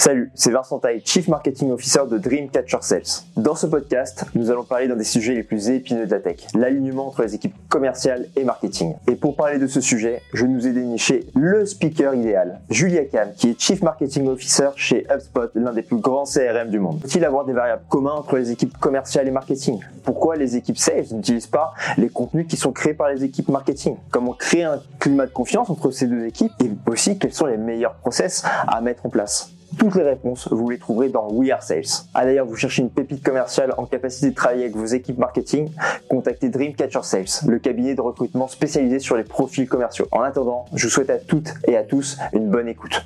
Salut, c'est Vincent Taille, Chief Marketing Officer de Dreamcatcher Sales. Dans ce podcast, nous allons parler d'un des sujets les plus épineux de la tech, l'alignement entre les équipes commerciales et marketing. Et pour parler de ce sujet, je nous ai déniché le speaker idéal, Julia Cam, qui est Chief Marketing Officer chez HubSpot, l'un des plus grands CRM du monde. Faut-il avoir des variables communes entre les équipes commerciales et marketing? Pourquoi les équipes sales n'utilisent pas les contenus qui sont créés par les équipes marketing? Comment créer un climat de confiance entre ces deux équipes? Et aussi, quels sont les meilleurs process à mettre en place? Toutes les réponses, vous les trouverez dans We Are Sales. Ah d'ailleurs, vous cherchez une pépite commerciale en capacité de travailler avec vos équipes marketing, contactez Dreamcatcher Sales, le cabinet de recrutement spécialisé sur les profils commerciaux. En attendant, je vous souhaite à toutes et à tous une bonne écoute.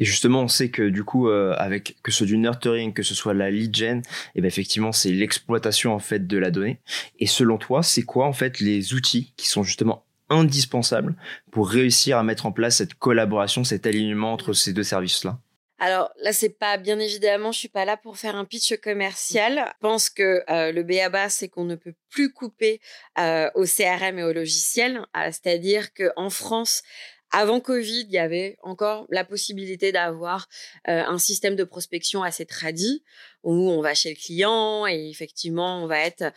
Et justement, on sait que du coup, euh, avec que ce soit du nurturing, que ce soit la lead gen, et eh ben effectivement, c'est l'exploitation en fait de la donnée. Et selon toi, c'est quoi en fait les outils qui sont justement indispensable pour réussir à mettre en place cette collaboration, cet alignement entre ces deux services-là alors là, c'est pas bien évidemment, je suis pas là pour faire un pitch commercial. Je pense que euh, le BABA, c'est qu'on ne peut plus couper euh, au CRM et au logiciel. Euh, c'est-à-dire que en France, avant Covid, il y avait encore la possibilité d'avoir un système de prospection assez tradit où on va chez le client et effectivement on va être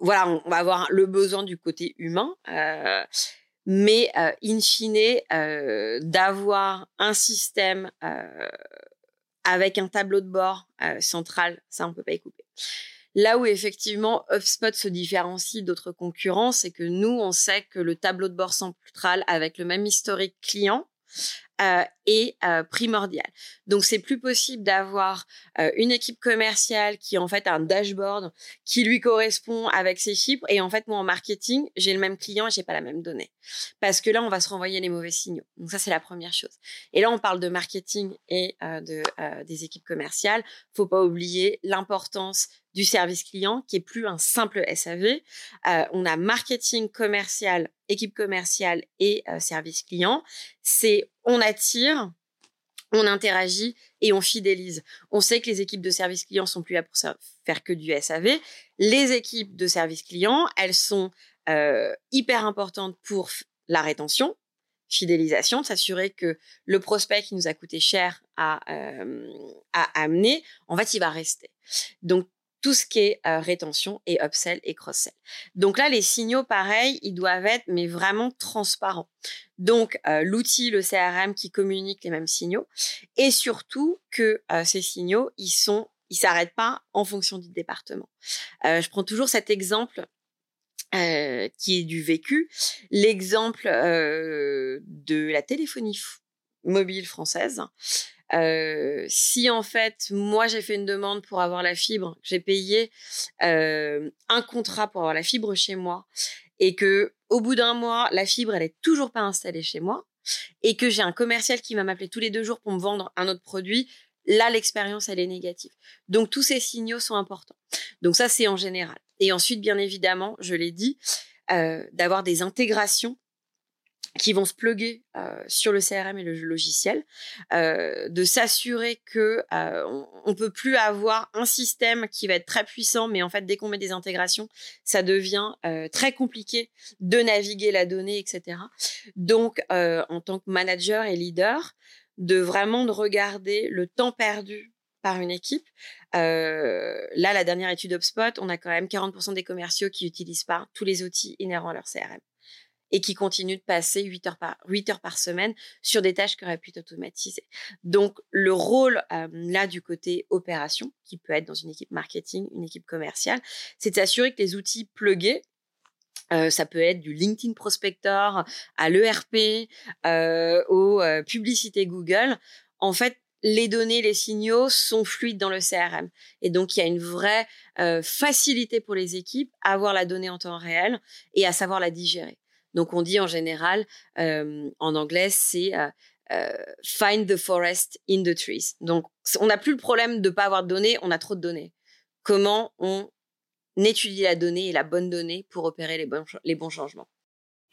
voilà, on va avoir le besoin du côté humain. Euh, mais euh, in fine, euh, d'avoir un système avec un tableau de bord central, ça on peut pas y couper. Là où effectivement HubSpot se différencie d'autres concurrents, c'est que nous, on sait que le tableau de bord central avec le même historique client, euh, est euh, primordial. Donc c'est plus possible d'avoir euh, une équipe commerciale qui en fait a un dashboard qui lui correspond avec ses chiffres et en fait moi en marketing j'ai le même client et j'ai pas la même donnée parce que là on va se renvoyer les mauvais signaux. Donc ça c'est la première chose. Et là on parle de marketing et de des équipes commerciales. Faut pas oublier l'importance du service client qui est plus un simple SAV. on a marketing commercial, équipe commerciale et service client. C'est on attire, on interagit et on fidélise. On sait que les équipes de service client sont plus là pour faire que du SAV. Les équipes de service client, elles sont euh, hyper importantes pour la rétention, fidélisation, s'assurer que le prospect qui nous a coûté cher à, euh, à amener, en fait, il va rester. Donc, tout ce qui est euh, rétention et upsell et cross-sell. Donc là, les signaux, pareils, ils doivent être mais vraiment transparents. Donc euh, l'outil, le CRM qui communique les mêmes signaux et surtout que euh, ces signaux, ils sont, ils s'arrêtent pas en fonction du département. je prends toujours cet exemple qui est du vécu, l'exemple de la téléphonie mobile française. Euh, si en fait moi j'ai fait une demande pour avoir la fibre, j'ai payé euh, un contrat pour avoir la fibre chez moi et que au bout d'un mois la fibre elle est toujours pas installée chez moi et que j'ai un commercial qui va m'appeler tous les deux jours pour me vendre un autre produit, là l'expérience elle est négative. Donc tous ces signaux sont importants. Donc ça c'est en général. Et ensuite bien évidemment, je l'ai dit, euh, d'avoir des intégrations qui vont se pluguer euh, sur le CRM et le logiciel, euh, de s'assurer que euh, on, peut plus avoir un système qui va être très puissant, mais en fait dès qu'on met des intégrations, ça devient euh, très compliqué de naviguer la donnée, etc. Donc en tant que manager et leader, de vraiment de regarder le temps perdu par une équipe. là, la dernière étude HubSpot, on a quand même 40% des commerciaux qui utilisent pas tous les outils inhérents à leur CRM et qui continue de passer 8 heures par, 8 heures par semaine sur des tâches qui auraient pu être automatisées. Donc, le rôle là du côté opération, qui peut être dans une équipe marketing, une équipe commerciale, c'est de s'assurer que les outils plugués, ça peut être du LinkedIn Prospector à l'ERP, aux publicités Google. En fait, les données, les signaux sont fluides dans le CRM. Et donc, il y a une vraie facilité pour les équipes à avoir la donnée en temps réel et à savoir la digérer. Donc on dit en général, euh, en anglais, c'est euh, euh, find the forest in the trees. Donc on n'a plus le problème de ne pas avoir de données, on a trop de données. Comment on étudie la donnée et la bonne donnée pour opérer les bons, les bons changements?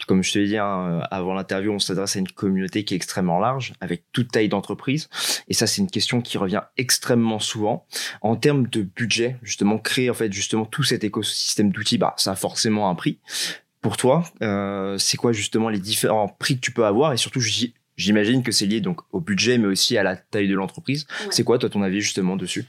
Comme je te l'ai dit hein, avant l'interview, on s'adresse à une communauté qui est extrêmement large, avec toute taille d'entreprise. Et ça, c'est une question qui revient extrêmement souvent. En termes de budget, justement, créer en fait justement tout cet écosystème d'outils, bah, ça a forcément un prix pour toi, euh, c'est quoi justement les différents prix que tu peux avoir? Et surtout j'imagine que c'est lié donc au budget mais aussi à la taille de l'entreprise. C'est quoi toi ton avis justement dessus?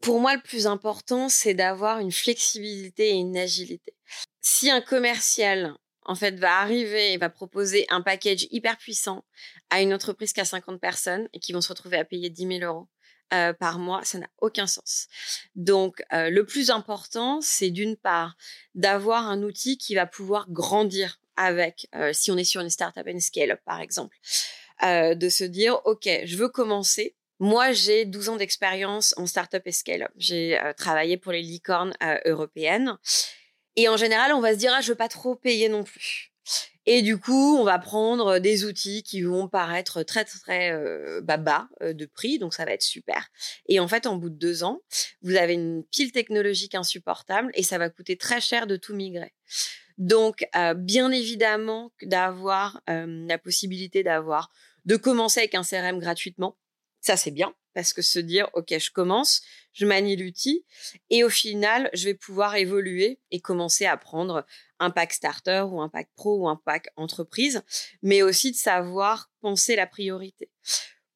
Pour moi le plus important c'est d'avoir une flexibilité et une agilité. Si un commercial en fait va arriver et va proposer un package hyper puissant à une entreprise qui a 50 personnes et qui vont se retrouver à payer 10 000 euros euh, par mois, ça n'a aucun sens. Donc, euh, le plus important, c'est d'une part d'avoir un outil qui va pouvoir grandir avec, euh, si on est sur une startup and scale-up, par exemple, de se dire, OK, je veux commencer. Moi, j'ai 12 ans d'expérience en startup et scale-up. J'ai travaillé pour les licornes européennes. Et en général, on va se dire, ah, je veux pas trop payer non plus. Et du coup, on va prendre des outils qui vont paraître très très euh, bah, bas euh, de prix, donc ça va être super. Et en fait, en bout de deux ans, vous avez une pile technologique insupportable et ça va coûter très cher de tout migrer. Donc, euh, bien évidemment, d'avoir la possibilité d'avoir de commencer avec un CRM gratuitement, ça c'est bien parce que se dire, OK, je commence, je manie l'outil et au final, je vais pouvoir évoluer et commencer à prendre un pack starter ou un pack pro ou un pack entreprise, mais aussi de savoir penser la priorité.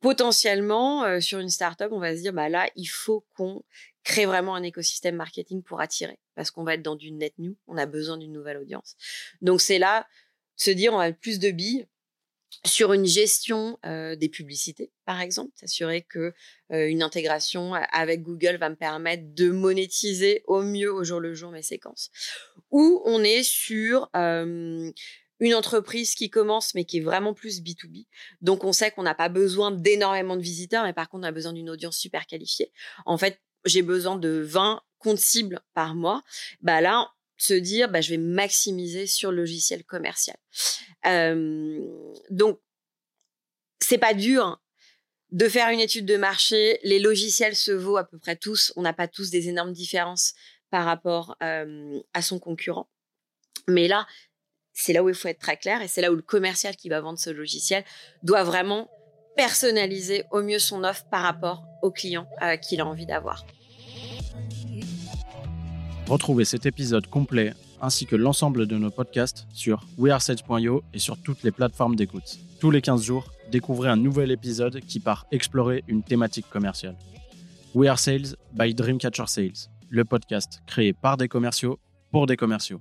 Potentiellement, euh, sur une startup, on va se dire, bah là, il faut qu'on crée vraiment un écosystème marketing pour attirer parce qu'on va être dans du net new, on a besoin d'une nouvelle audience. Donc c'est là, se dire, on a plus de billes sur une gestion des publicités, par exemple, s'assurer que une intégration avec Google va me permettre de monétiser au mieux au jour le jour mes séquences. Ou on est sur une entreprise qui commence mais qui est vraiment plus B2B. Donc on sait qu'on n'a pas besoin d'énormément de visiteurs, mais par contre on a besoin d'une audience super qualifiée. En fait, j'ai besoin de 20 comptes cibles par mois. Bah là, se dire bah, je vais maximiser sur le logiciel commercial. Euh, donc, c'est pas dur de faire une étude de marché. Les logiciels se vaut à peu près tous. On n'a pas tous des énormes différences par rapport à son concurrent. Mais là, c'est là où il faut être très clair et c'est là où le commercial qui va vendre ce logiciel doit vraiment personnaliser au mieux son offre par rapport au client euh, qu'il a envie d'avoir. Retrouvez cet épisode complet ainsi que l'ensemble de nos podcasts sur wearesales.io et sur toutes les plateformes d'écoute. Tous les 15 jours, découvrez un nouvel épisode qui part explorer une thématique commerciale. We Are Sales by Dreamcatcher Sales, le podcast créé par des commerciaux pour des commerciaux.